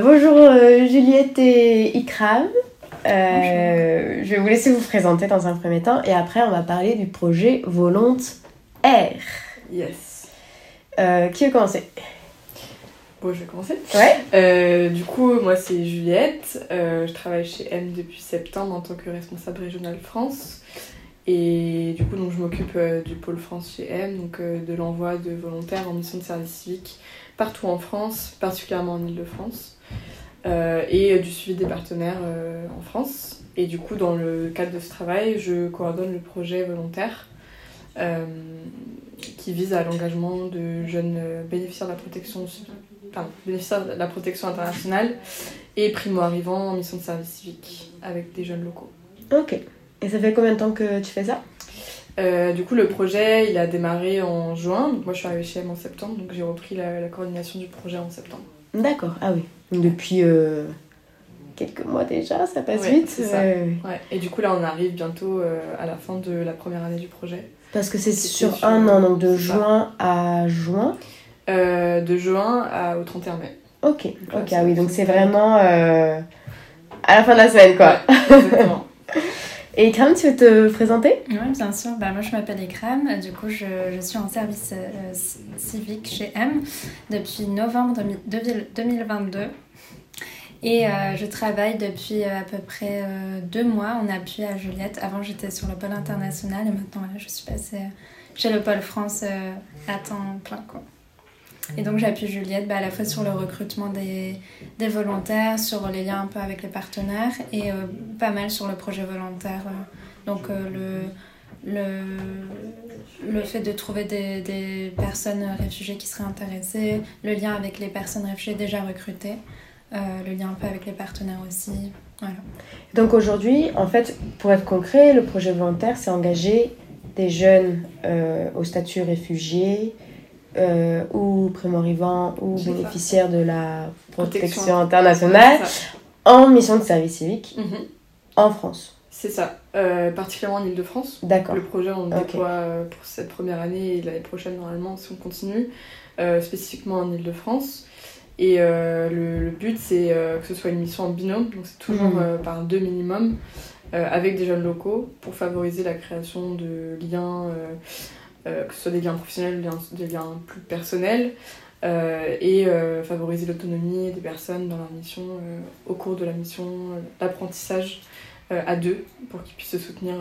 Bonjour euh, Juliette et Ikram. Euh, je vais vous laisser vous présenter dans un premier temps et après on va parler du projet Volonte Air. Yes. Euh, qui veut commencer? Bon, je vais commencer. Ouais. Du coup, moi c'est Juliette. Je travaille chez M depuis septembre en tant que responsable régional France. Et du coup, donc, je m'occupe du pôle France chez M, donc de l'envoi de volontaires en mission de service civique partout en France, particulièrement en Ile-de-France, et euh, du suivi des partenaires euh, en France. Et du coup, dans le cadre de ce travail, je coordonne le projet volontaire euh, qui vise à l'engagement de jeunes euh, bénéficiaires de la protection, pardon, bénéficiaires de la protection internationale et primo-arrivants en mission de service civique avec des jeunes locaux. Ok. Et ça fait combien de temps que tu fais ça? Euh, du coup, le projet, il a démarré en juin. Donc moi, je suis arrivée chez M en septembre, donc j'ai repris la, la coordination du projet en septembre. D'accord, ah oui. Depuis euh, quelques mois déjà, ça passe Ouais, vite. ça. ouais. Et du coup, là, on arrive bientôt euh, à la fin de la première année du projet. Parce que c'est sur sur- un an, donc de juin à juin. Euh, de juin à, au 31 mai. Ok, ok, ah oui, donc c'est vraiment euh, à la fin de la semaine quoi. Ouais, exactement. Et Ikram, tu veux te présenter? Oui, bien sûr. Bah, moi, je m'appelle Ikram. Du coup, je, je suis en service euh, civique chez M depuis novembre 2000 2022. Et euh, je travaille depuis euh, à peu près deux mois en appui à Juliette. Avant, j'étais sur le pôle international et maintenant, voilà, je suis passée chez le pôle France à temps plein. Quoi. Et donc, j'appuie Juliette bah, à la fois sur le recrutement des, des volontaires, sur les liens un peu avec les partenaires et euh, pas mal sur le projet volontaire. euh, donc euh, le, le, le fait de trouver des, des personnes réfugiées qui seraient intéressées, le lien avec les personnes réfugiées déjà recrutées, le lien un peu avec les partenaires aussi. Voilà. Donc aujourd'hui, en fait, pour être concret, le projet volontaire, c'est engager des jeunes au statut réfugié euh, ou primo-arrivants ou bénéficiaires de la protection, Protection internationale en mission de service civique Mhm. en France. C'est ça. Euh, particulièrement en Ile-de-France. D'accord. Le projet, on le déploie euh, pour cette première année et l'année prochaine, normalement, si on continue, euh, spécifiquement en Ile-de-France. Et le, le but, c'est que ce soit une mission en binôme, donc c'est toujours Mhm. par deux minimum, avec des jeunes locaux, pour favoriser la création de liens, euh, que ce soit des liens professionnels, des liens, des liens plus personnels, euh, et euh, favoriser l'autonomie des personnes dans leur mission, au cours de la mission, l'apprentissage à deux, pour qu'ils puissent se soutenir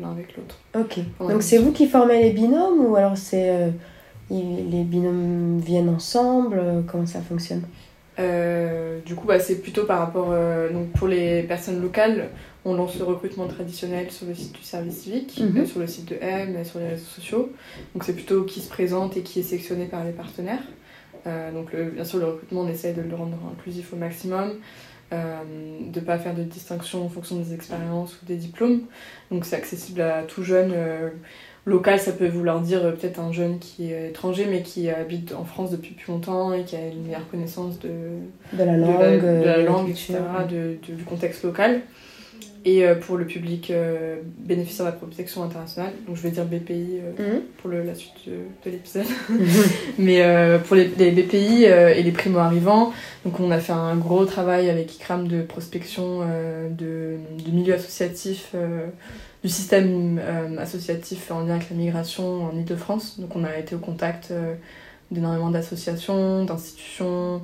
l'un avec l'autre. Ok. Donc c'est vous qui formez les binômes ou alors c'est les binômes viennent ensemble Comment ça fonctionne? Euh, du coup, bah, c'est plutôt par rapport. euh, donc pour les personnes locales, on lance le recrutement traditionnel sur le site du service civique, Mhm. euh, sur le site de M, sur les réseaux sociaux. Donc c'est plutôt qui se présente et qui est sélectionné par les partenaires. Donc le- bien sûr, le recrutement, on essaye de le rendre inclusif au maximum, de ne pas faire de distinction en fonction des expériences ou des diplômes. Donc c'est accessible à tout jeune. Euh, Local, ça peut vouloir dire euh, peut-être un jeune qui est étranger mais qui habite en France depuis plus longtemps et qui a une meilleure connaissance de, De la de langue, la, de euh, la langue, etc., de- du contexte local. Et euh, pour le public euh, bénéficiaire de la protection internationale, donc je vais dire BPI euh, Mhm. pour le- la suite de, de l'épisode. Mais euh, pour les, les BPI euh, et les primo-arrivants, donc on a fait un gros travail avec ICRAM de prospection euh, de, de milieux associatifs, euh, du système euh, associatif en lien avec la migration en Ile-de-France. Donc on a été au contact euh, d'énormément d'associations, d'institutions,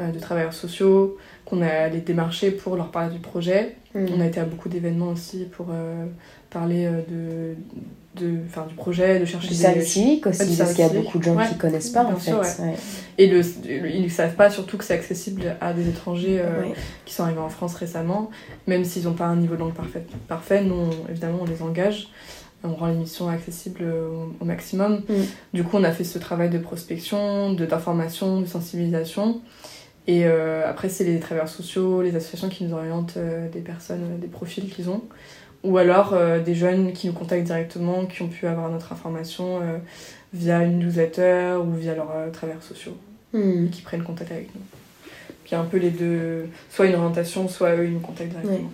euh, de travailleurs sociaux, qu'on a allé démarcher pour leur parler du projet. Mhm. On a été à beaucoup d'événements aussi pour parler euh, de, de, enfin, du projet, de chercher Du des... service civique Ouais, aussi, parce qu'il y a beaucoup de gens civique. qui connaissent pas en bien fait. sûr, ouais. Et le, ils ne savent pas surtout que c'est accessible à des étrangers euh, Ouais. qui sont arrivés en France récemment, même s'ils n'ont pas un niveau de langue parfait. parfait nous, on- évidemment, on les engage. On rend l'émission accessible au, au maximum. Mm. Du coup, on a fait ce travail de prospection, d'information, de, sensibilisation. Et euh, après, c'est les travailleurs sociaux, les associations qui nous orientent euh, des personnes, des profils qu'ils ont. Ou alors euh, des jeunes qui nous contactent directement, qui ont pu avoir notre information euh, via une newsletter ou via leurs euh, travailleurs sociaux et qui prennent contact avec nous. Puis il y a un peu les deux, soit une orientation, soit eux ils nous contactent directement.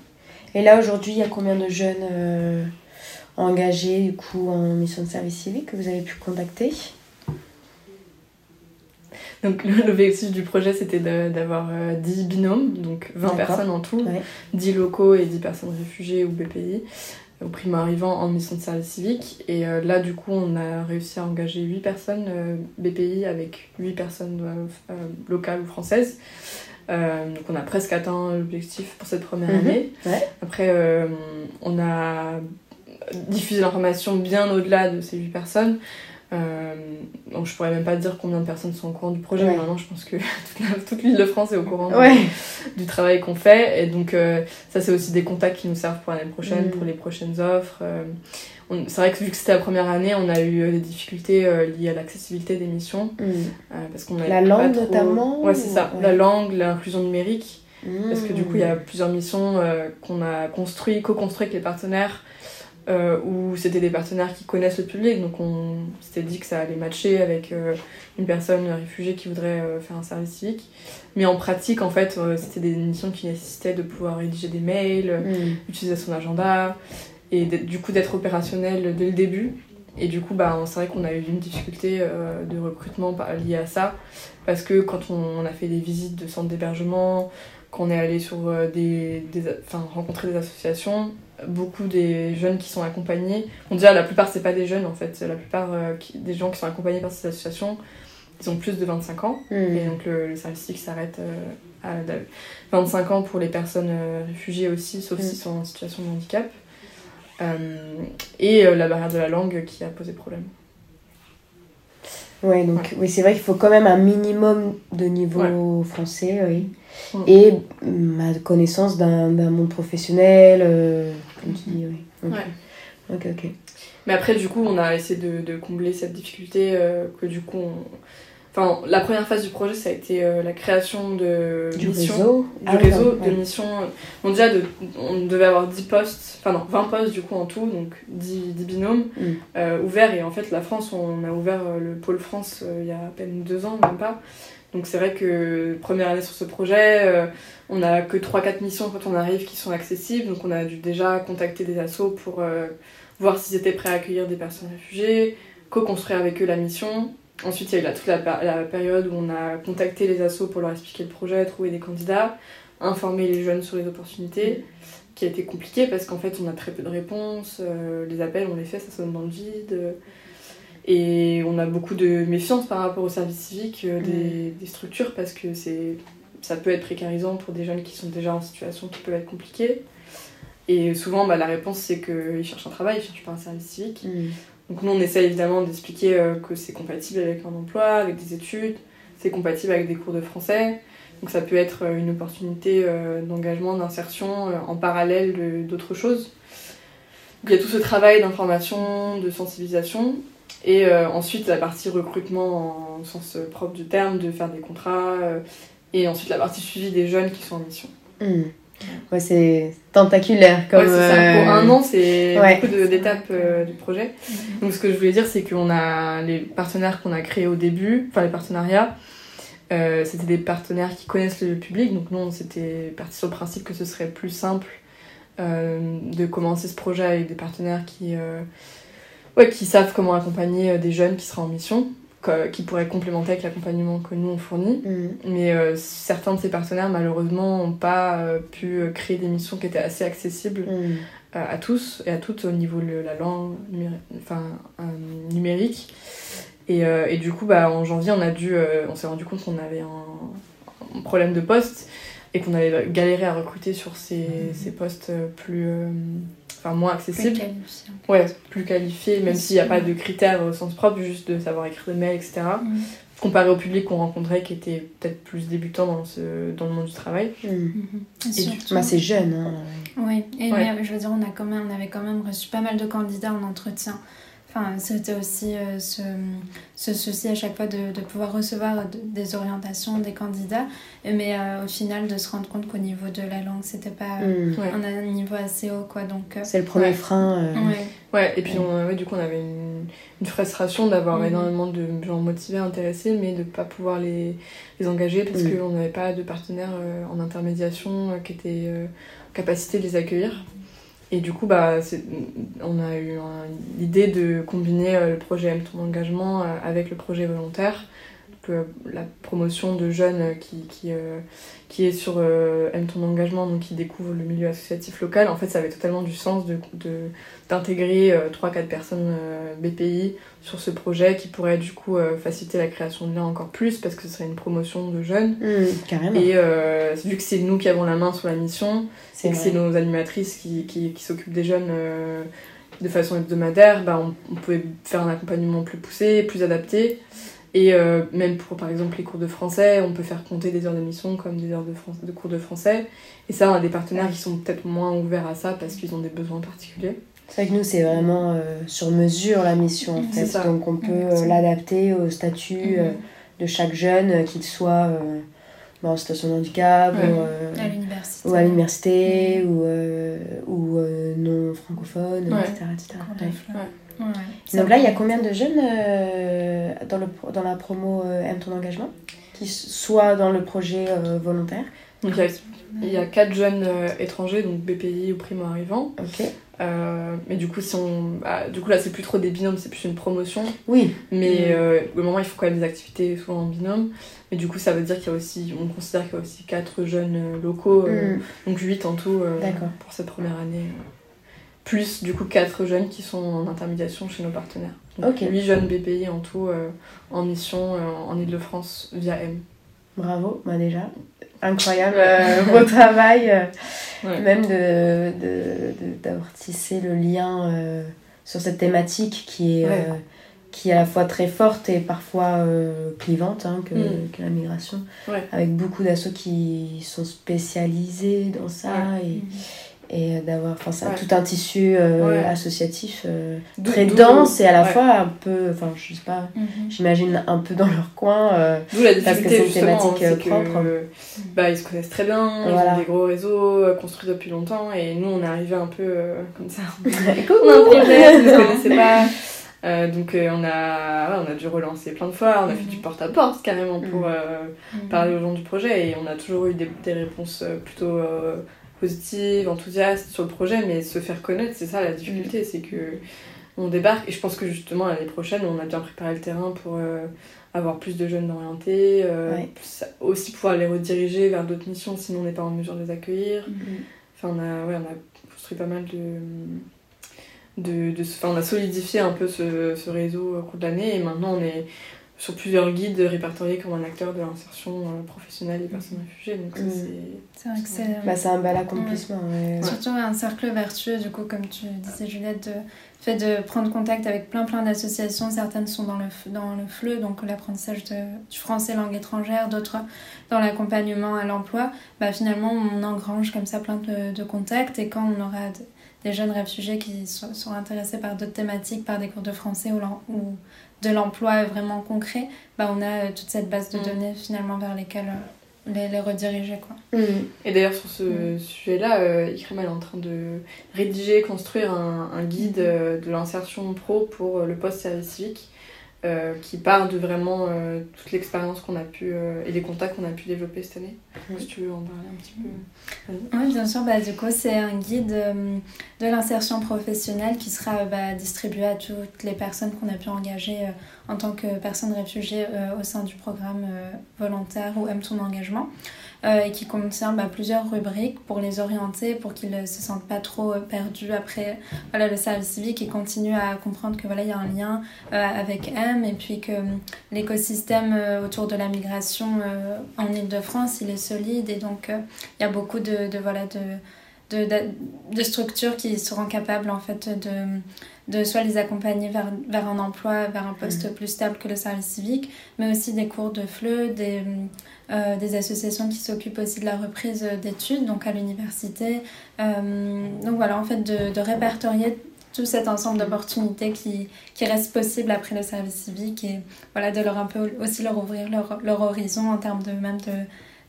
Et là aujourd'hui, il y a combien de jeunes euh, engagés du coup en mission de service civique que vous avez pu contacter? Donc l'objectif du projet c'était d'avoir 10 binômes, donc 20 personnes en tout, 10 locaux et 10 personnes réfugiées ou BPI au primo arrivant en mission de service civique. Et là, du coup, on a réussi à engager 8 personnes BPI avec 8 personnes locales ou françaises. Euh, donc on a presque atteint l'objectif pour cette première Mhm. année. Ouais. Après, euh, on a diffusé l'information bien au-delà de ces 8 personnes. Euh, donc je pourrais même pas dire combien de personnes sont au courant du projet, Ouais. mais maintenant je pense que toute, l'île de France est au courant Ouais. du travail qu'on fait. Et donc euh, ça c'est aussi des contacts qui nous servent pour l'année prochaine, Mm. pour les prochaines offres. Euh, c'est vrai que vu que c'était la première année, on a eu euh, des difficultés liées à l'accessibilité des missions. Mm. parce qu'on La langue, trop- notamment, Ouais, c'est ça. ouais. La langue, l'inclusion numérique. Parce que du coup, il y a Mm. plusieurs missions qu'on a construit, co-construit avec les partenaires, euh, où c'était des partenaires qui connaissent le public, donc on s'était dit que ça allait matcher avec euh, une personne réfugiée qui voudrait euh, faire un service civique. Mais en pratique, en fait, c'était des missions qui nécessitaient de pouvoir rédiger des mails, Mm. utiliser son agenda, et du coup d'être opérationnel dès le début. Et du coup, bah, c'est vrai qu'on a eu une difficulté de recrutement liée à ça, parce que quand on, on a fait des visites de centres d'hébergement, qu'on est allé sur des, des, enfin, rencontrer des associations, beaucoup des jeunes qui sont accompagnés, on déjà la plupart c'est pas des jeunes en fait, la plupart euh, qui- des gens qui sont accompagnés par ces associations, ils ont plus de 25 ans. Mm. Et donc le, le service s'arrête euh, à la- 25 ans pour les personnes euh, réfugiées aussi, sauf Mm. s'ils sont en situation de handicap. Euh, et la barrière de la langue qui a posé problème. Ouais, donc oui, c'est vrai qu'il faut quand même un minimum de niveau français, oui. Mm. Et ma connaissance d'un d'un monde professionnel, euh, comme tu dis, oui. Ok. Ouais. Ok, ok. Mais après, du coup, on a essayé de, de combler cette difficulté euh, que du coup, on... enfin, la première phase du projet, ça a été euh, la création de Du missions. réseau. du Ah, réseau ouais. de missions. Bon, déjà, de, on devait avoir 10 postes, enfin non, 20 postes du coup en tout, donc 10, 10 binômes Mm. euh, ouverts. Et en fait, la France, on a ouvert le pôle France il y a à peine deux ans, même pas. Donc c'est vrai que première année sur ce projet, euh, on a que 3-4 missions quand on arrive qui sont accessibles. Donc on a dû déjà contacter des assos pour euh, voir s'ils étaient prêts à accueillir des personnes réfugiées, co-construire avec eux la mission. Ensuite, il y a eu toute la période où on a contacté les assos pour leur expliquer le projet, trouver des candidats, informer les jeunes sur les opportunités, qui a été compliqué parce qu'en fait, on a très peu de réponses, euh, les appels, on les fait, ça sonne dans le vide. Et on a beaucoup de méfiance par rapport au service civique euh, des, des structures parce que c'est ça peut être précarisant pour des jeunes qui sont déjà en situation qui peut être compliquée. Et souvent, bah, la réponse, c'est qu'ils cherchent un travail, ils cherchent pas un service civique. Mm. Donc nous, on essaie évidemment d'expliquer euh, que c'est compatible avec un emploi, avec des études, c'est compatible avec des cours de français. Donc ça peut être euh, une opportunité euh, d'engagement, d'insertion en parallèle d'autres choses. Donc il y a tout ce travail d'information, de sensibilisation. Et euh, ensuite la partie recrutement en sens propre du terme, de faire des contrats. euh, et ensuite la partie suivi des jeunes qui sont en mission. Mm. Ouais, c'est tentaculaire comme. ouais, c'est ça. euh, Pour un an, c'est ouais. beaucoup d'étapes euh, du projet. Donc ce que je voulais dire, c'est qu'on a les partenaires qu'on a créés au début, enfin les partenariats, euh, c'était des partenaires qui connaissent le public. Donc nous, on s'était parti sur le principe que ce serait plus simple euh, de commencer ce projet avec des partenaires qui, euh, ouais, qui savent comment accompagner euh, des jeunes qui seraient en mission, qui pourraient complémenter avec l'accompagnement que nous on fournit. mm. Mais euh, certains de ces partenaires, malheureusement, n'ont pas euh, pu créer des missions qui étaient assez accessibles Mm. à, à tous et à toutes au niveau de la langue numéri- enfin, numérique. Et, et du coup, bah, en janvier, on, a dû, on s'est rendu compte qu'on avait un, un problème de poste et qu'on avait galéré à recruter sur ces, ces postes plus, enfin, moins Plus accessibles. qualifié. Ouais, plus qualifiés, même s'il n'y a pas de critères au sens propre, juste de savoir écrire des mails, etc. Mm. Comparé au public qu'on rencontrait qui était peut-être plus débutant dans, ce, dans le monde du travail. Mm. Mhm. Et surtout- Bah, c'est jeune. Hein. Oui, et Ouais. mais, je veux dire, on, a quand même, on avait quand même reçu pas mal de candidats en entretien. Enfin, c'était aussi euh, ce, ce souci à chaque fois de, de pouvoir recevoir de- des orientations des candidats, mais euh, au final de se rendre compte qu'au niveau de la langue, c'était pas euh, Mm. Ouais. on a un niveau assez haut, quoi. Donc, euh, C'est le premier Ouais. frein. euh, ouais. Ouais, et puis on, ouais, du coup on avait une, une frustration d'avoir Mhm. énormément de gens motivés, intéressés, mais de ne pas pouvoir les, les engager parce Mhm. qu'on n'avait pas de partenaires euh, en intermédiation euh, qui étaient euh, en capacité de les accueillir. Et du coup, bah, on a eu l'idée de combiner euh, le projet M ton engagement euh, avec le projet volontaire que la promotion de jeunes qui, qui, qui est sur Aime ton engagement, donc qui découvre le milieu associatif local, en fait, ça avait totalement du sens de, d'intégrer 3-4 personnes BPI sur ce projet qui pourrait du coup faciliter la création de liens encore plus parce que ce serait une promotion de jeunes. Mmh, carrément. Et vu que c'est nous qui avons la main sur la mission, et que c'est nos animatrices qui, qui, qui s'occupent des jeunes de façon hebdomadaire, bah, on, pouvait faire un accompagnement plus poussé, plus adapté. Et euh, même pour par exemple les cours de français, on peut faire compter des heures d'émission comme des heures de, de cours de français. Et ça, on a des partenaires qui sont peut-être moins ouverts à ça parce qu'ils ont des besoins particuliers. C'est vrai que nous, c'est vraiment euh, sur mesure la mission en fait. Donc on peut euh, l'adapter au statut mhm. de chaque jeune, qu'il soit en situation de handicap ou, à l'université ou, ou non francophone, etc. Donc là, il y a combien de jeunes euh, dans, le, dans la promo euh, Aime ton engagement qui soient dans le projet euh, volontaire? Donc, il y a quatre jeunes étrangers, donc BPI ou primo arrivants. Ok. mais du coup, si on, bah, du coup là, c'est plus trop des binômes, c'est plus une promotion. Oui. Mais au moment, il faut quand même des activités souvent en binôme. Mais du coup, ça veut dire qu'il y a aussi, on considère qu'il y a aussi quatre jeunes locaux, mm. donc huit en tout pour cette première année plus du coup 4 jeunes qui sont en intermédiation chez nos partenaires. Donc 8 jeunes BPI en tout euh, en mission euh, en Ile-de-France via M. Bravo, bah déjà, incroyable euh, beau travail, même de, d'avoir tissé le lien sur cette thématique qui est, qui est à la fois très forte et parfois clivante hein, que, mm. que, la migration, avec beaucoup d'assauts qui sont spécialisés dans ça. Et, mm et d'avoir enfin ça tout un tissu euh, associatif euh, très dense et à la fois un peu enfin je sais pas mhm. j'imagine un peu dans leur coin euh, d'où la difficulté parce que c'est une thématique propre. bah ils se connaissent très bien ils ont des gros réseaux construits depuis longtemps et nous on est arrivé un peu comme ça. On a un projet ils ne connaissaient pas. Donc on, a, on a dû relancer plein de fois, on a fait du mhm. porte-à-porte carrément pour mhm. parler aux gens du projet et on a toujours eu des, des réponses plutôt positive, enthousiaste sur le projet, mais se faire connaître, c'est ça la difficulté, mm. c'est que on débarque et je pense que justement l'année prochaine, on a bien préparé le terrain pour euh, avoir plus de jeunes orientés, euh, aussi pouvoir les rediriger vers d'autres missions, sinon on n'est pas en mesure de les accueillir. Mm. Enfin, on a, ouais, on a construit pas mal de. De, on a solidifié un peu ce, ce réseau au cours de l'année et maintenant on est, sur plusieurs guides répertoriés comme un acteur de l'insertion euh, professionnelle des personnes mm. réfugiées. Donc c'est vrai que c'est bah, un bel accomplissement. Surtout un cercle vertueux, du coup, comme tu disais Juliette, de fait de prendre contact avec plein plein d'associations. Certaines sont dans le, dans le FLE, donc l'apprentissage du français langue étrangère, d'autres dans l'accompagnement à l'emploi. Bah, finalement, on engrange comme ça plein de, de contacts et quand on aura des jeunes réfugiés qui sont, sont intéressés par d'autres thématiques, par des cours de français ou, ou de l'emploi vraiment concret, bah, on a euh, toute cette base de mm. données finalement vers lesquelles euh, les, les rediriger. Quoi. Mm. Et d'ailleurs, sur ce mm. sujet-là, euh, est en train de rédiger, construire un, un guide euh, de l'insertion pro pour le post-service civique euh, qui part de vraiment euh, toute l'expérience qu'on a pu euh, et les contacts qu'on a pu développer cette année. Si tu veux en parler un petit peu. Oui, bien sûr. Bah, du coup, c'est un guide de l'insertion professionnelle qui sera bah, distribué à toutes les personnes qu'on a pu engager en tant que personnes réfugiées au sein du programme volontaire ou aime ton engagement. Euh, et qui contient bah, plusieurs rubriques pour les orienter, pour qu'ils ne se sentent pas trop euh, perdus après voilà, le service civique et continuent à comprendre que voilà, il y a un lien euh, avec M et puis que l'écosystème autour de la migration en Ile-de-France, il est solide et donc il y a beaucoup de, de voilà, de, de, de, structures qui seront capables en fait de, de soit les accompagner vers, vers un emploi, vers un poste mmh. plus stable que le service civique, mais aussi des cours de FLE, des, euh, des associations qui s'occupent aussi de la reprise d'études, donc à l'université. Euh, donc voilà, en fait, de, de, répertorier tout cet ensemble d'opportunités qui, qui restent possibles après le service civique et voilà, de leur un peu aussi leur ouvrir leur, leur horizon en termes de même de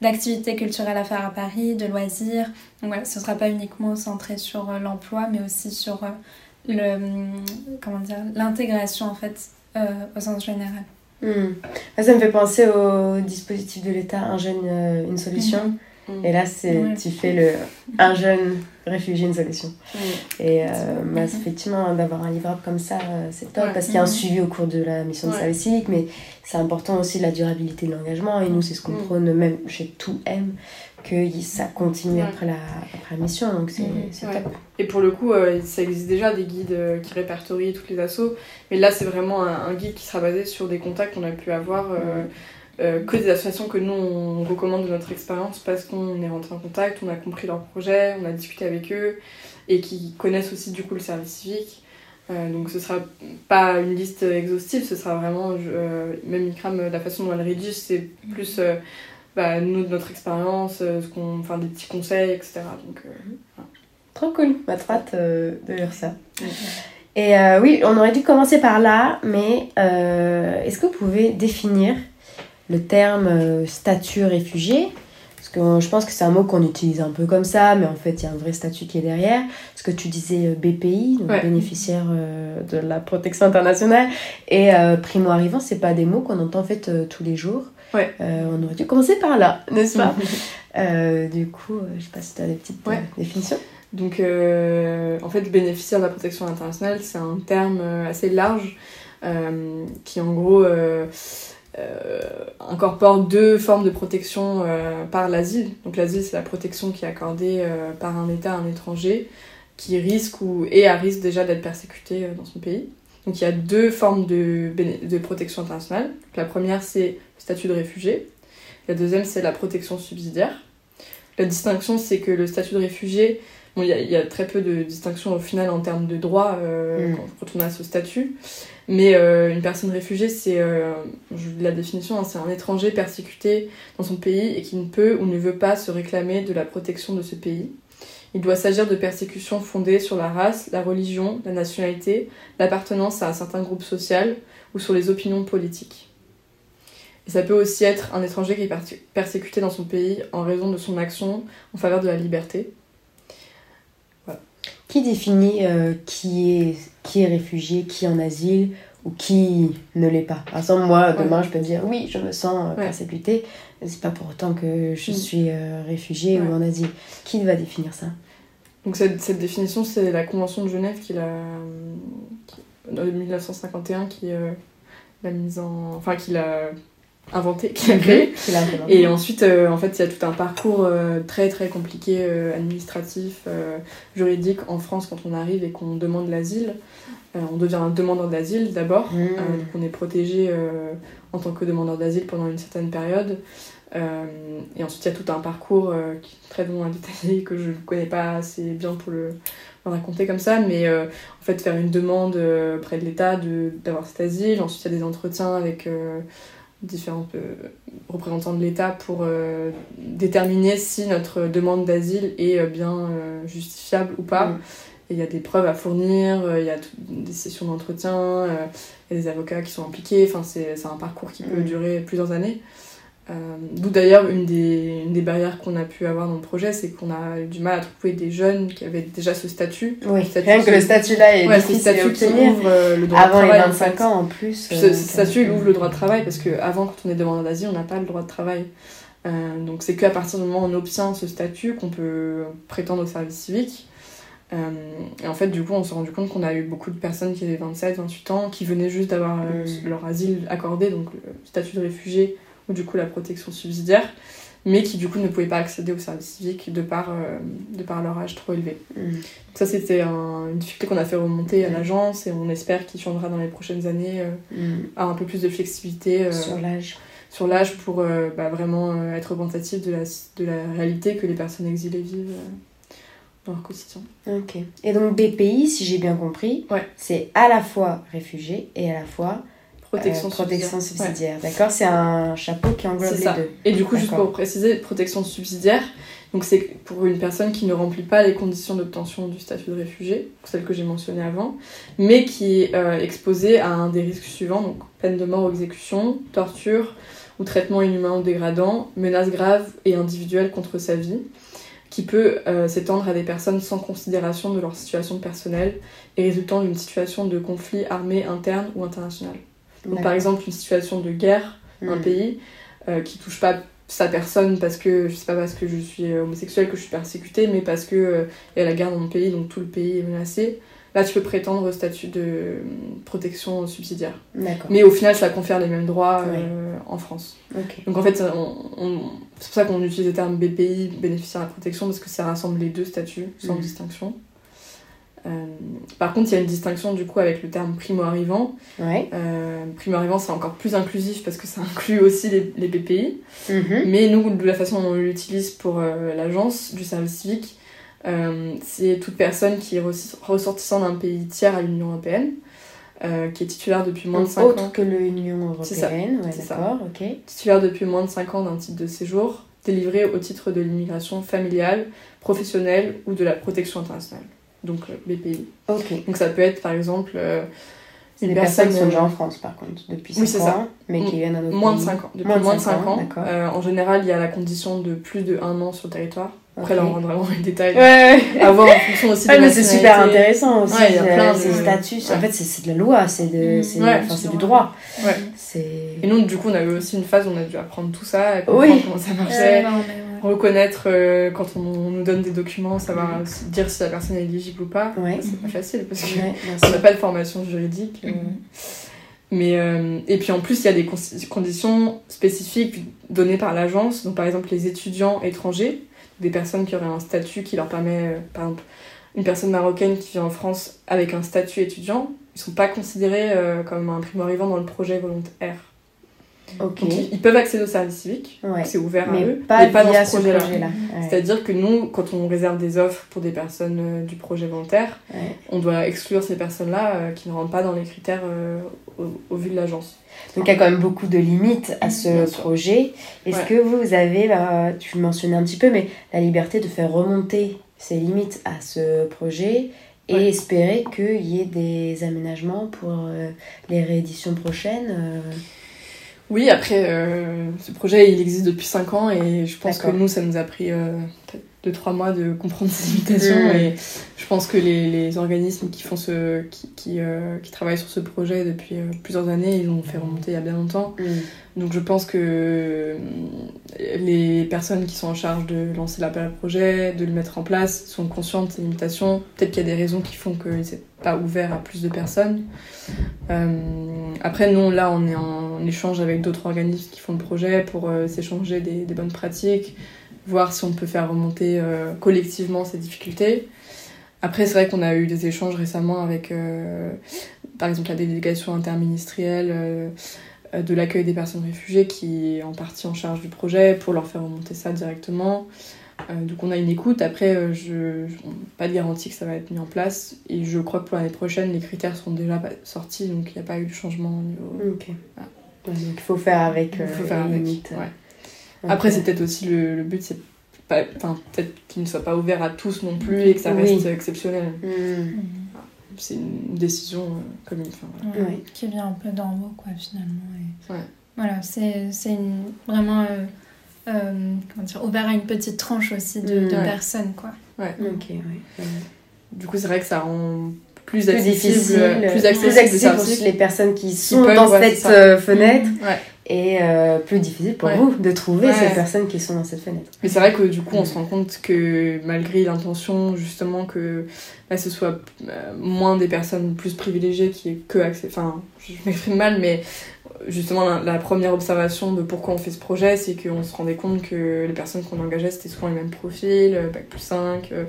d'activités culturelles à faire à Paris, de loisirs. Donc voilà, ce ne sera pas uniquement centré sur euh, l'emploi, mais aussi sur le comment dire l'intégration en fait au sens général. Hmm. Ça me fait penser au dispositif de l'État Un jeune, euh, une solution. Et là, c'est tu fais le un jeune réfugié, une solution. Et euh, bah, effectivement, d'avoir un livrable comme ça, euh, c'est top parce qu'il y a un suivi au cours de la mission de service civique, mais c'est important aussi la durabilité de l'engagement. Et nous, c'est ce qu'on prône même chez Tout M, que ça continue après, la, après la mission. Donc c'est mm. top. Et pour le coup, euh, ça existe déjà des guides qui répertorient toutes les assos, mais là, c'est vraiment un, guide qui sera basé sur des contacts qu'on a pu avoir. Euh, que des associations que nous on recommande de notre expérience parce qu'on est rentré en contact, on a compris leur projet, on a discuté avec eux et qui connaissent aussi du coup le service civique. Euh, donc ce sera pas une liste exhaustive, ce sera vraiment, euh, même Ikram, la façon dont elle rédige, c'est plus bah, nous, notre expérience, ce qu'on, enfin des petits conseils, etc. Donc, Trop cool, ma hâte de lire ça. Et oui, on aurait dû commencer par là, mais est-ce que vous pouvez définir le terme euh, statut réfugié. Parce que je pense que c'est un mot qu'on utilise un peu comme ça, mais en fait, il y a un vrai statut qui est derrière. Ce que tu disais euh, BPI, donc bénéficiaire euh, de la protection internationale, et primo arrivant, c'est pas des mots qu'on entend en fait tous les jours. on aurait dû commencer par là, n'est-ce pas Du coup, je sais pas si tu as des petites définitions. Donc, en fait, bénéficiaire de la protection internationale, c'est un terme assez large qui, en gros, euh, incorpore deux formes de protection euh, par l'asile. Donc l'asile, c'est la protection qui est accordée euh, par un État à un étranger qui risque ou est à risque déjà d'être persécuté dans son pays. Donc il y a deux formes de, de protection internationale. la première, c'est le statut de réfugié. La deuxième, c'est la protection subsidiaire. La distinction, c'est que le statut de réfugié, bon, il y, y, a très peu de distinction au final en termes de droits mm. quand, on a ce statut. Mais euh, une personne réfugiée, c'est, euh, la définition, hein, c'est un étranger persécuté dans son pays et qui ne peut ou ne veut pas se réclamer de la protection de ce pays. Il doit s'agir de persécutions fondées sur la race, la religion, la nationalité, l'appartenance à un certain groupe social ou sur les opinions politiques. Et ça peut aussi être un étranger qui est persécuté dans son pays en raison de son action en faveur de la liberté. Qui définit euh, qui, est, qui est réfugié, qui est en asile ou qui ne l'est pas? Par exemple, moi, demain, je peux dire oui, je me sens euh, persécuté, mais c'est pas pour autant que je mm. suis euh, réfugié ou en asile. Qui va définir ça? Donc, cette, cette définition, c'est la Convention de Genève qui l'a. de 1951 qui l'a mise en. Enfin, qui l'a inventé, qui a créé. Et ensuite, euh, en fait, il y a tout un parcours euh, très très compliqué, euh, administratif, juridique en France quand on arrive et qu'on demande l'asile. on devient un demandeur d'asile d'abord, mmh. donc on est protégé en tant que demandeur d'asile pendant une certaine période. et ensuite, il y a tout un parcours qui est très long à détailler, que je ne connais pas assez bien pour le, raconter comme ça, mais en fait, faire une demande près de l'État d'avoir cet asile. Ensuite, il y a des entretiens avec différents euh, représentants de l'État pour euh, déterminer si notre demande d'asile est euh, bien justifiable ou pas. Mm. Il y a des preuves à fournir, il y a des sessions d'entretien, il y a des avocats qui sont impliqués. Enfin, c'est un parcours qui peut mm. durer plusieurs années. Euh, D'où d'ailleurs une des, une des barrières qu'on a pu avoir dans le projet, c'est qu'on a eu du mal à trouver des jeunes qui avaient déjà ce statut. Oui, rien que le statut-là est difficile à obtenir. Ouvre, euh, le droit avant de travail, les 25 ans en plus. Ce, euh, statut, il ouvre le droit de travail parce qu'avant, quand on est demandeur d'asile, on n'a pas le droit de travail. Euh, donc c'est qu'à partir du moment où on obtient ce statut qu'on peut prétendre au service civique. Et en fait, du coup, on s'est rendu compte qu'on a eu beaucoup de personnes qui avaient 27, 28 ans, qui venaient juste d'avoir leur asile accordé, donc le statut de réfugié du coup la protection subsidiaire, mais qui du coup ne pouvaient pas accéder au service civique de par, euh, de par leur âge trop élevé. Mm. Donc ça c'était une difficulté qu'on a fait remonter à mm. l'agence et on espère qu'il changera dans les prochaines années euh, mm. à un peu plus de flexibilité euh, sur l'âge sur l'âge pour bah, vraiment être représentatif de la, de la réalité que les personnes exilées vivent dans leur quotidien. Ok. Et donc BPI, si j'ai bien compris, ouais. c'est à la fois réfugié et à la fois Protection, euh, protection subsidiaire. D'accord C'est un chapeau qui englobe les deux. Et du coup, juste pour préciser, protection subsidiaire, donc c'est pour une personne qui ne remplit pas les conditions d'obtention du statut de réfugié, celle que j'ai mentionnée avant, mais qui est euh, exposée à un des risques suivants, donc peine de mort ou exécution, torture ou traitement inhumain ou dégradant, menaces graves et individuelles contre sa vie, qui peut euh, s'étendre à des personnes sans considération de leur situation personnelle et résultant d'une situation de conflit armé interne ou international. Donc, par exemple, une situation de guerre dans un mm. pays euh, qui touche pas sa personne parce que je sais pas parce que je suis homosexuelle que je suis persécutée mais parce que il y a la guerre dans mon pays donc tout le pays est menacé. Là tu peux prétendre au statut de protection subsidiaire. Mais au final ça confère les mêmes droits en France. Donc en fait c'est pour ça qu'on utilise le terme BPI bénéficiaire de la protection parce que ça rassemble les deux statuts sans mm. distinction euh, par contre, il y a une distinction du coup avec le terme primo-arrivant. Euh, primo-arrivant, c'est encore plus inclusif parce que ça inclut aussi les, les BPI. Mhm. Mais nous, de la façon dont on l'utilise pour euh, l'agence du service civique, c'est toute personne qui est ressortissant d'un pays tiers à l'Union européenne. qui est titulaire depuis moins de 5 autre ans. que l'Union européenne, ça. ok. Titulaire depuis moins de 5 ans d'un titre de séjour, délivré au titre de l'immigration familiale, professionnelle ou de la protection internationale donc euh, BPI. Ok. Donc ça peut être par exemple euh, une personne qui sont déjà en France par contre depuis 5 oui, ans, ça. mais qui viennent à notre Moins de 5 ans. Depuis moins, de 5 ans. Euh, en général, il y a la condition de plus de 1 an sur le territoire. Après, là, on rentre vraiment dans les détails. Ouais, À voir en fonction aussi de la mais c'est super intéressant aussi. il y a plein de statuts. En fait, c'est de la loi, c'est de, mm. du droit. Et nous, du coup, on avait aussi une phase où on a dû apprendre tout ça, et comprendre comment ça marchait reconnaître euh, quand on, nous donne des documents, savoir dire si la personne est éligible ou pas. C'est pas facile parce qu'on n'a pas de formation juridique. Euh. Mhm. Mais, euh, et puis en plus, il y a des conditions spécifiques données par l'agence. Donc par exemple, les étudiants étrangers, des personnes qui auraient un statut qui leur permet, par exemple, une personne marocaine qui vient en France avec un statut étudiant, ils sont pas considérés comme un primo-arrivant dans le projet volontaire ils peuvent accéder au service civique, c'est ouvert à eux, mais pas dans ce projet-là. C'est-à-dire que nous, quand on réserve des offres pour des personnes euh, du projet volontaire, on doit exclure ces personnes-là euh, qui ne rentrent pas dans les critères euh, au, vu de l'agence. Donc il y a quand même beaucoup de limites à ce projet. Est-ce que vous avez, bah, tu le mentionnais un petit peu, mais la liberté de faire remonter ces limites à ce projet et espérer qu'il y ait des aménagements pour les rééditions prochaines oui, après, euh, ce projet, il existe depuis 5 ans et je pense que nous, ça nous a pris euh, peut-être 2-3 mois de comprendre ces limitations. Mm. Et je pense que les, les, organismes qui, font ce, qui, qui, euh, qui, travaillent sur ce projet depuis plusieurs années, ils l'ont fait remonter il y a bien longtemps. Mm. Donc je pense que les personnes qui sont en charge de lancer l'appel à projet, de le mettre en place, sont conscientes de ces limitations. Peut-être qu'il y a des raisons qui font que c'est pas ouvert à plus de personnes. Euh, après, nous, là, on est en échange avec d'autres organismes qui font le projet pour euh, s'échanger des, bonnes pratiques, voir si on peut faire remonter euh, collectivement ces difficultés. Après, c'est vrai qu'on a eu des échanges récemment avec, par exemple, la délégation interministérielle de l'accueil des personnes réfugiées qui est en partie en charge du projet pour leur faire remonter ça directement. Euh, donc on a une écoute. Après, euh, je, pas de garantie que ça va être mis en place. Et je crois que pour l'année prochaine, les critères sont déjà sortis, donc il n'y a pas eu de changement au niveau. Ok. Donc il faut faire avec. il faut faire avec. Après, c'est peut-être aussi le, but, c'est peut-être qu'il ne soit pas ouvert à tous non plus et que ça reste exceptionnel. Mm. C'est une décision euh, commune. Qui vient un peu d'en haut, quoi, finalement. Voilà, c'est vraiment euh, comment dire, ouvert à une petite tranche aussi de, personnes. Quoi. Ouais. Ok, ouais. Du coup, c'est vrai que ça rend plus, accessible, plus accessible, pour les personnes qui sont dans cette euh, fenêtre. Et euh, plus difficile pour vous de trouver ces personnes qui sont dans cette fenêtre. Mais c'est vrai que du coup, on se rend compte que malgré l'intention, justement, que là, ce soit moins des personnes plus privilégiées qui est que accès. Enfin, je m'exprime mal, mais justement la, première observation de pourquoi on fait ce projet, c'est qu'on se rendait compte que les personnes qu'on engageait, c'était souvent les mêmes profils, euh, Bac plus 5, euh,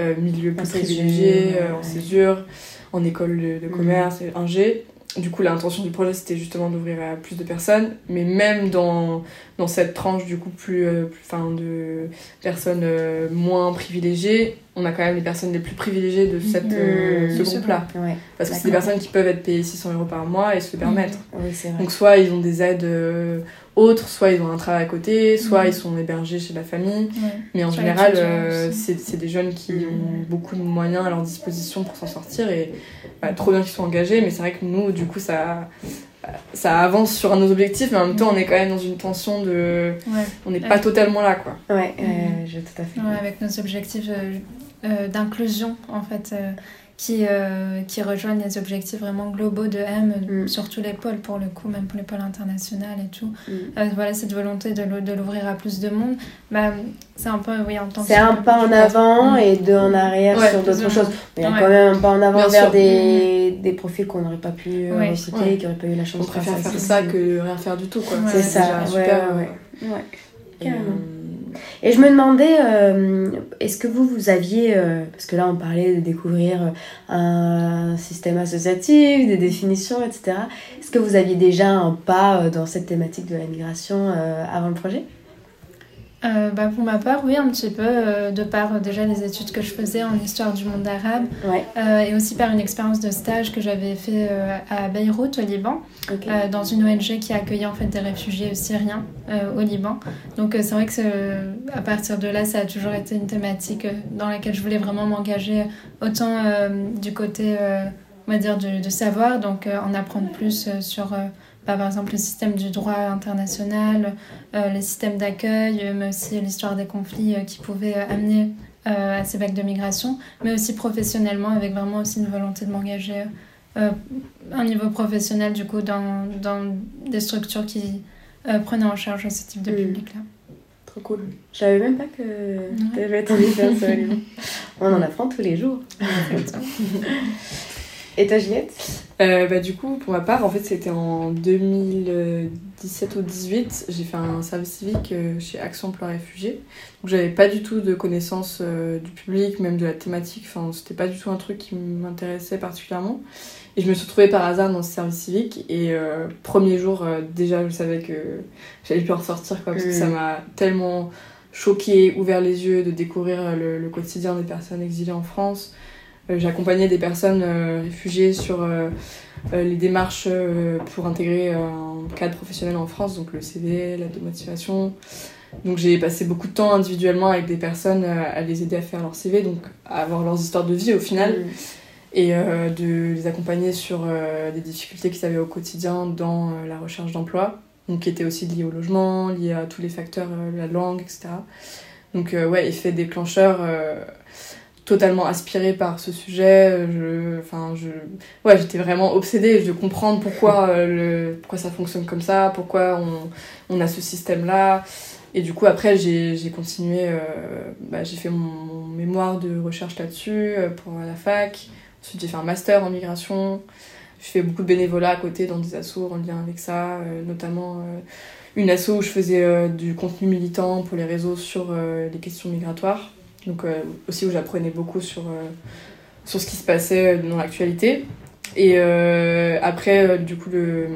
euh, milieu plus privilégié, en césure, en école de, de commerce, mm. ingé du coup, l'intention du projet, c'était justement d'ouvrir à plus de personnes, mais même dans, cette tranche, du coup, plus, euh, fin, de personnes euh, moins privilégiées, on a quand même les personnes les plus privilégiées de cette, mmh, euh, ce groupe-là. Parce que c'est des personnes qui peuvent être payées 600 euros par mois et se le permettre. Donc, soit ils ont des aides autres, soit ils ont un travail à côté, soit mmh. ils sont hébergés chez la famille. Mais en général, c'est des jeunes qui mmh. ont beaucoup de moyens à leur disposition pour s'en sortir et bah, trop bien qu'ils soient engagés, mais c'est vrai que nous, du coup, ça, ça avance sur nos objectifs, mais en même temps, on est quand même dans une tension de. On n'est pas totalement là, quoi. Ouais, euh, je tout à fait. avec nos objectifs euh, euh, d'inclusion, en fait, qui, euh, qui rejoignent les objectifs vraiment globaux de M mm. sur tous les pôles pour le coup, même pour les pôles internationaux et tout. Mm. Euh, voilà, cette volonté de l'ouvrir à plus de monde, bah, c'est un peu, oui, en tant C'est un pas en avant mm. et deux en arrière sur d'autres choses. Mais il y a quand même un pas en avant vers des, des profils qu'on n'aurait pas pu ouais. reciter, qui n'auraient pas eu la chance de faire. Préfère faire ça que rien faire du tout, quoi. C'est ça, super. Ouais. Et je me demandais, euh, est-ce que vous, vous aviez, euh, parce que là on parlait de découvrir un système associatif, des définitions, etc. Est-ce que vous aviez déjà un pas euh, dans cette thématique de la migration avant le projet? Euh, bah pour ma part, oui, un petit peu, euh, de par euh, déjà les études que je faisais en histoire du monde arabe, et aussi par une expérience de stage que j'avais fait à Beyrouth, au Liban, dans une ONG qui accueillait en fait des réfugiés syriens au Liban. Donc c'est vrai que à partir de là, ça a toujours été une thématique dans laquelle je voulais vraiment m'engager, autant du côté, on va dire, du, savoir, donc en apprendre plus sur bah, par exemple le système du droit international, euh, les systèmes d'accueil, mais aussi l'histoire des conflits euh, qui pouvaient euh, amener à ces vagues de migration, mais aussi professionnellement avec vraiment aussi une volonté de m'engager à un niveau professionnel du coup dans, dans des structures qui prenaient en charge ce type de mm. public-là. Trop cool. Je savais même pas que tu avais été en On en apprend tous les jours. Et ta Juliette euh, bah, Du coup, pour ma part, en fait, c'était en 2017 ou 2018. J'ai fait un service civique euh, chez Action Emploi Réfugiés. Donc, j'avais pas du tout de connaissance euh, du public, même de la thématique. Enfin, c'était pas du tout un truc qui m'intéressait particulièrement. Et je me suis retrouvée par hasard dans ce service civique. Et premier jour, déjà, je savais que j'allais plus en ressortir, quoi, parce que ça mm. m'a tellement choqué, ouvert les yeux de découvrir le quotidien des personnes exilées en France j'accompagnais des personnes euh, réfugiées sur euh, les démarches pour intégrer un cadre professionnel en France, donc le CV, la démotivation. Donc j'ai passé beaucoup de temps individuellement avec des personnes à les aider à faire leur CV, donc à avoir leurs histoires de vie au final, mm. et de les accompagner sur des difficultés qu'ils avaient au quotidien dans la recherche d'emploi, donc qui étaient aussi liées au logement, liées à tous les facteurs, la langue, etc. Donc ouais, effet déclencheur totalement aspirée par ce sujet. Je, enfin, je, ouais, j'étais vraiment obsédée de comprendre pourquoi, euh, le, pourquoi ça fonctionne comme ça, pourquoi on, on a ce système-là. Et du coup, après, j'ai, continué, euh, bah, j'ai fait mon, mémoire de recherche là-dessus euh, pour la fac. Ensuite, j'ai fait un master en migration. Je fais beaucoup de bénévolat à côté dans des assos en lien avec ça, notamment une asso où je faisais du contenu militant pour les réseaux sur les questions migratoires. Donc euh, aussi où j'apprenais beaucoup sur, euh, sur ce qui se passait dans l'actualité. Et euh, après, du coup, le,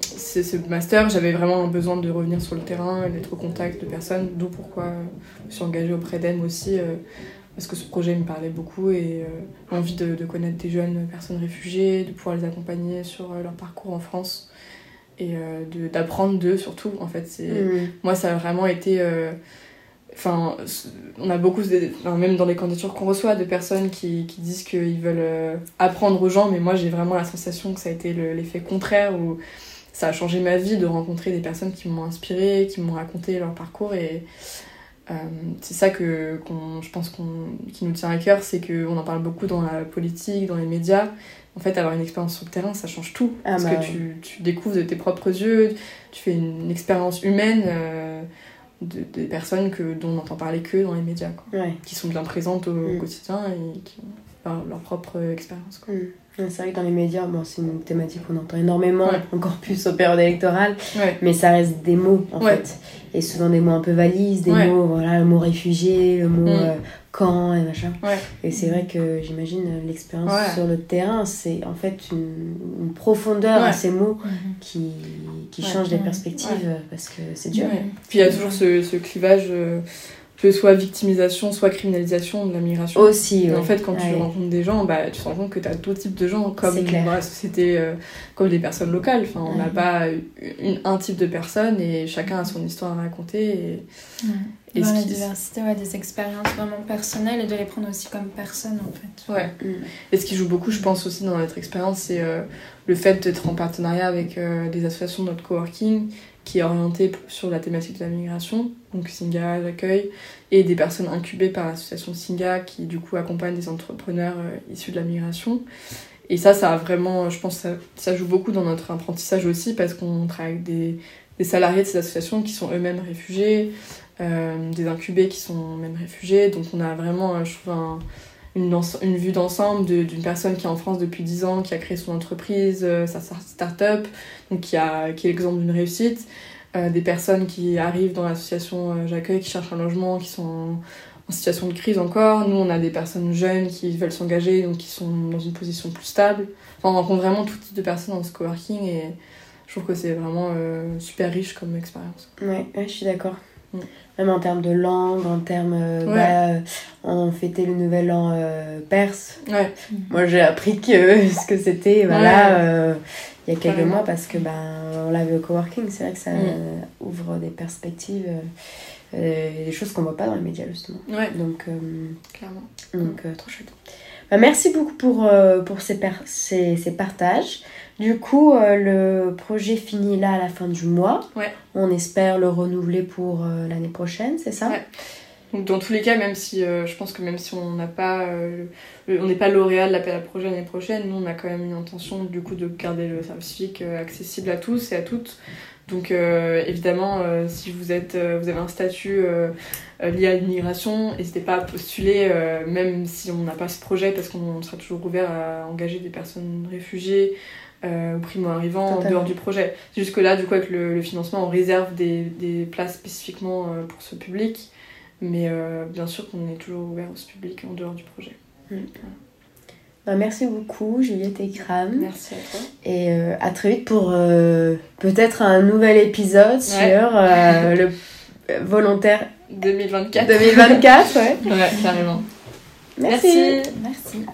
ce master, j'avais vraiment besoin de revenir sur le terrain d'être au contact de personnes, d'où pourquoi je me suis engagée auprès d'EM aussi, parce que ce projet me parlait beaucoup et envie de, de, connaître des jeunes personnes réfugiées, de pouvoir les accompagner sur leur parcours en France et d'apprendre d'eux surtout. En fait, c'est mmh. moi, ça a vraiment été Enfin, on a beaucoup, même dans les candidatures qu'on reçoit, de personnes qui, qui disent qu'ils veulent euh, apprendre aux gens, mais moi j'ai vraiment la sensation que ça a été l'effet contraire, où ça a changé ma vie de rencontrer des personnes qui m'ont inspiré, qui m'ont raconté leur parcours, et euh, c'est ça que je pense qu'on qui nous tient à cœur, c'est qu'on en parle beaucoup dans la politique, dans les médias. En fait, avoir une expérience sur le terrain, ça change tout. Ah parce bah que tu, tu, découvres de tes propres yeux, tu fais une expérience humaine. Euh, de, des personnes que, dont on entend parler que dans les médias, quoi, qui sont bien présentes au, mm. quotidien et qui ont leur, propre expérience. Mm. C'est vrai que dans les médias, bon, c'est une thématique qu'on entend énormément, encore plus aux périodes électorales, mais ça reste des mots en fait. Et souvent des mots un peu valises, des mots, voilà, le mot réfugié, le mot mm. euh, camp et machin. Et c'est vrai que j'imagine euh, l'expérience sur le terrain, c'est en fait une, profondeur à ces mots mm-hmm. qui, qui change des perspectives euh, parce que c'est dur. Puis il y a toujours ce, ce clivage que soit victimisation, soit criminalisation de la migration. Aussi, En fait, quand tu rencontres des gens, bah, tu te rends compte que tu as d'autres types de gens, comme dans la société, euh, comme des personnes locales. Enfin, on n'a pas une, un type de personne et chacun a son histoire à raconter. Et, et la diversité ouais, des expériences vraiment personnelles et de les prendre aussi comme personne, en fait. Ouais. Mm. Et ce qui joue beaucoup, je pense, aussi dans notre expérience, c'est euh, le fait d'être en partenariat avec euh, des associations de notre coworking qui est orienté sur la thématique de la migration, donc Singa, l'accueil, et des personnes incubées par l'association Singa qui du coup accompagnent des entrepreneurs issus de la migration. Et ça, ça a vraiment, je pense, ça, joue beaucoup dans notre apprentissage aussi parce qu'on travaille avec des, des, salariés de ces associations qui sont eux-mêmes réfugiés, euh, des incubés qui sont même réfugiés. Donc on a vraiment, euh, je trouve, une, une, vue d'ensemble d'une personne qui est en France depuis 10 ans, qui a créé son entreprise, euh, sa start-up, donc qui, a, qui est l'exemple d'une réussite. des personnes qui arrivent dans l'association J'accueille, qui cherchent un logement, qui sont en situation de crise encore. Nous, on a des personnes jeunes qui veulent s'engager, donc qui sont dans une position plus stable. Enfin, on rencontre vraiment tout type de personnes dans ce coworking et je trouve que c'est vraiment euh, super riche comme expérience. Ouais, je suis d'accord. Mm. Même en termes de langue, en termes. Euh, bah, euh, on fêtait le nouvel an perse. Ouais. Moi, j'ai appris que ce que c'était, voilà, il y a quelques mois parce que ben, on l'avait au coworking. C'est vrai que ça mm. ouvre des perspectives euh, des choses qu'on voit pas dans les médias justement. Donc, euh, Clairement. Donc, euh, trop chouette. Bah, merci beaucoup pour, pour ces, ces, ces, partages. Du coup, le projet finit là à la fin du mois. Ouais. On espère le renouveler pour l'année prochaine, c'est ça? Ouais. Donc dans tous les cas, même si je pense que même si on n'a pas, on n'est pas lauréat de l'appel à projet l'année prochaine, nous on a quand même une intention du coup de garder le service civique accessible à tous et à toutes. Donc euh, évidemment, euh, si vous, êtes, euh, vous avez un statut lié à l'immigration, n'hésitez pas à postuler, même si on n'a pas ce projet, parce qu'on sera toujours ouvert à engager des personnes réfugiées ou primo-arrivants en dehors du projet. Jusque-là, du coup, avec le, financement, on réserve des, des places spécifiquement pour ce public, mais bien sûr qu'on est toujours ouvert à ce public en dehors du projet. Mm. Bah, merci beaucoup, Juliette Ekram. Merci à toi. Et euh, à très vite pour euh, peut-être un nouvel épisode sur euh, le volontaire 2024. 2024, ouais. ouais, carrément. Merci. Merci.